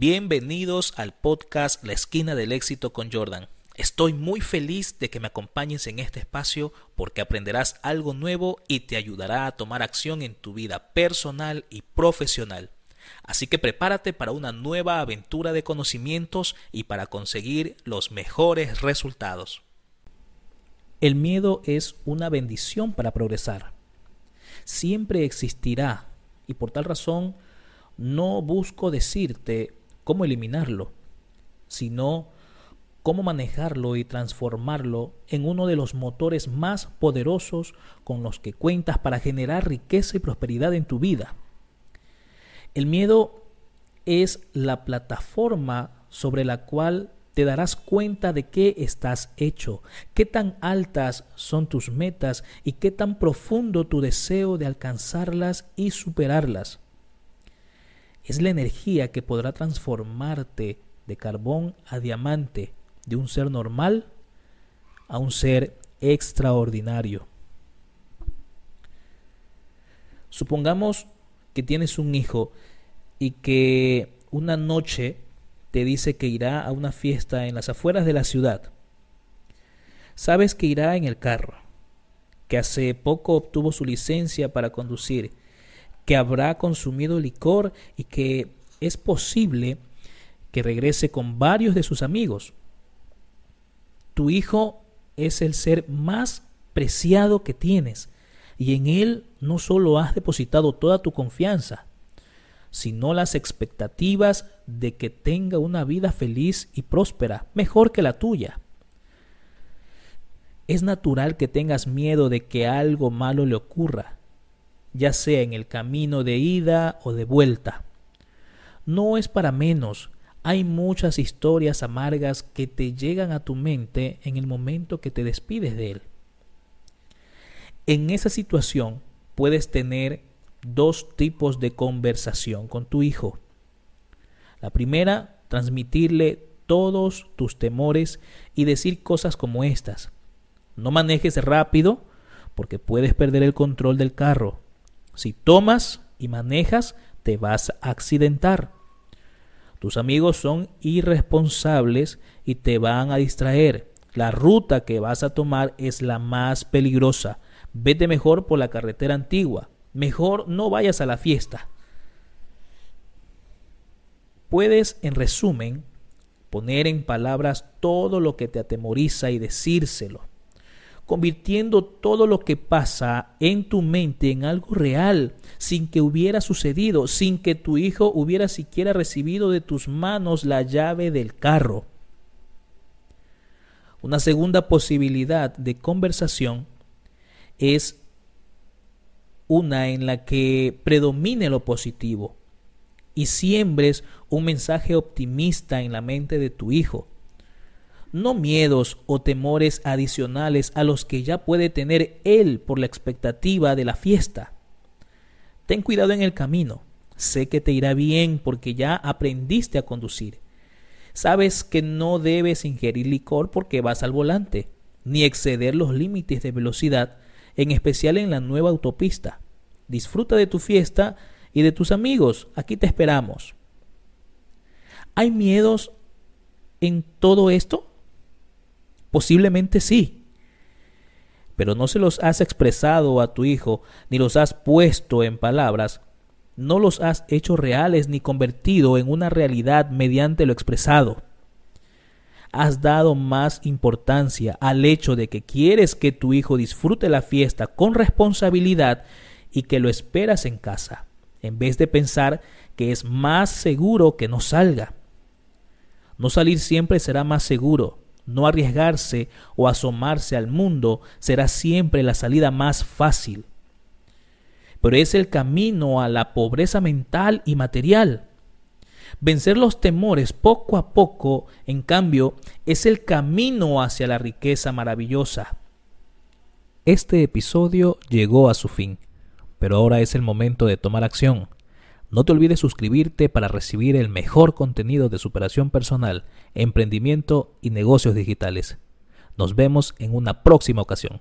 Bienvenidos al podcast La esquina del éxito con Jordan. Estoy muy feliz de que me acompañes en este espacio porque aprenderás algo nuevo y te ayudará a tomar acción en tu vida personal y profesional. Así que prepárate para una nueva aventura de conocimientos y para conseguir los mejores resultados. El miedo es una bendición para progresar. Siempre existirá y por tal razón no busco decirte cómo eliminarlo, sino cómo manejarlo y transformarlo en uno de los motores más poderosos con los que cuentas para generar riqueza y prosperidad en tu vida. El miedo es la plataforma sobre la cual te darás cuenta de qué estás hecho, qué tan altas son tus metas y qué tan profundo tu deseo de alcanzarlas y superarlas es la energía que podrá transformarte de carbón a diamante, de un ser normal a un ser extraordinario. Supongamos que tienes un hijo y que una noche te dice que irá a una fiesta en las afueras de la ciudad. Sabes que irá en el carro, que hace poco obtuvo su licencia para conducir que habrá consumido licor y que es posible que regrese con varios de sus amigos. Tu hijo es el ser más preciado que tienes y en él no solo has depositado toda tu confianza, sino las expectativas de que tenga una vida feliz y próspera, mejor que la tuya. Es natural que tengas miedo de que algo malo le ocurra, ya sea en el camino de ida o de vuelta. No es para menos, hay muchas historias amargas que te llegan a tu mente en el momento que te despides de él. En esa situación puedes tener dos tipos de conversación con tu hijo. La primera, transmitirle todos tus temores y decir cosas como estas. No manejes rápido porque puedes perder el control del carro. Si tomas y manejas, te vas a accidentar. Tus amigos son irresponsables y te van a distraer. La ruta que vas a tomar es la más peligrosa. Vete mejor por la carretera antigua. Mejor no vayas a la fiesta. Puedes, en resumen, poner en palabras todo lo que te atemoriza y decírselo convirtiendo todo lo que pasa en tu mente en algo real, sin que hubiera sucedido, sin que tu hijo hubiera siquiera recibido de tus manos la llave del carro. Una segunda posibilidad de conversación es una en la que predomine lo positivo y siembres un mensaje optimista en la mente de tu hijo no miedos o temores adicionales a los que ya puede tener él por la expectativa de la fiesta. Ten cuidado en el camino. Sé que te irá bien porque ya aprendiste a conducir. Sabes que no debes ingerir licor porque vas al volante, ni exceder los límites de velocidad, en especial en la nueva autopista. Disfruta de tu fiesta y de tus amigos. Aquí te esperamos. ¿Hay miedos en todo esto? Posiblemente sí. Pero no se los has expresado a tu hijo, ni los has puesto en palabras, no los has hecho reales ni convertido en una realidad mediante lo expresado. Has dado más importancia al hecho de que quieres que tu hijo disfrute la fiesta con responsabilidad y que lo esperas en casa, en vez de pensar que es más seguro que no salga. No salir siempre será más seguro, no arriesgarse o asomarse al mundo será siempre la salida más fácil. Pero es el camino a la pobreza mental y material. Vencer los temores poco a poco, en cambio, es el camino hacia la riqueza maravillosa. Este episodio llegó a su fin, pero ahora es el momento de tomar acción. No te olvides suscribirte para recibir el mejor contenido de superación personal, emprendimiento y negocios digitales. Nos vemos en una próxima ocasión.